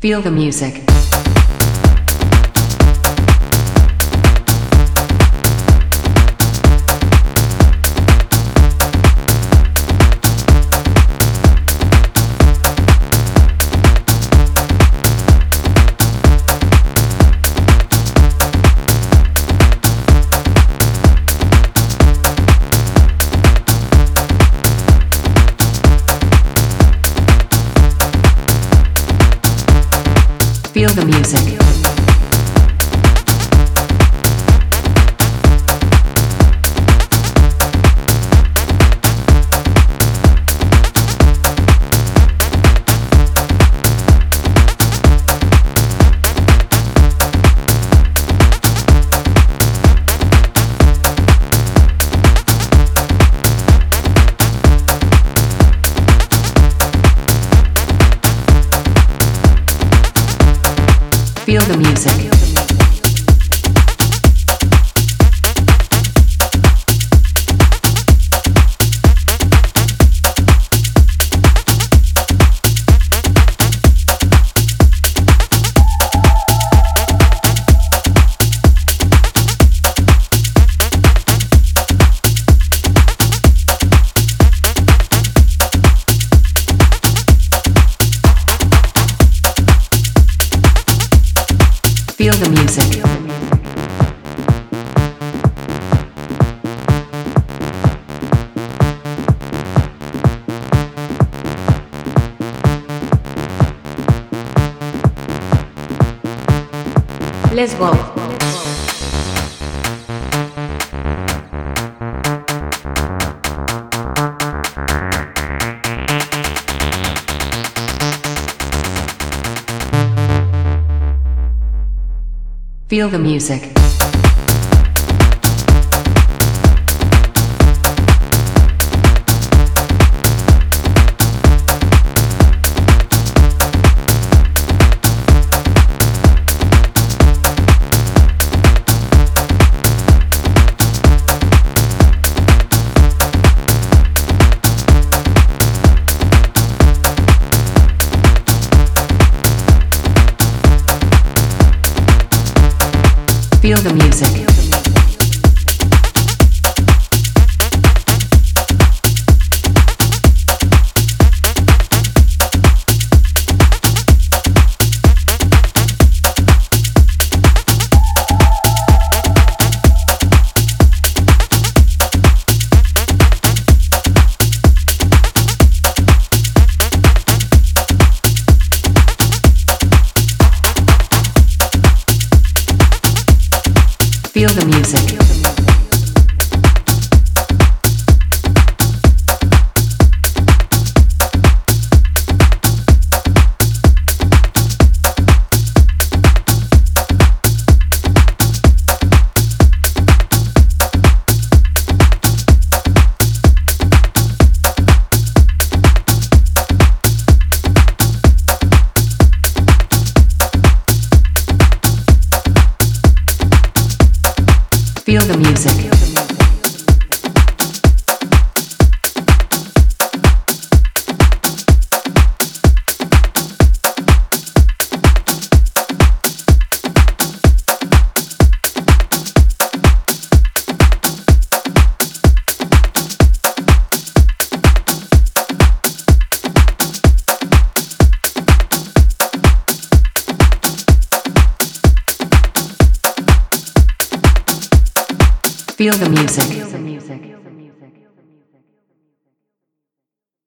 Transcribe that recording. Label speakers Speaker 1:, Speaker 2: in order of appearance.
Speaker 1: Feel the music. Feel the music. Feel the music. Feel the music. Let's go. Feel the music. Feel the music. Feel the music. Feel the music. Feel the music.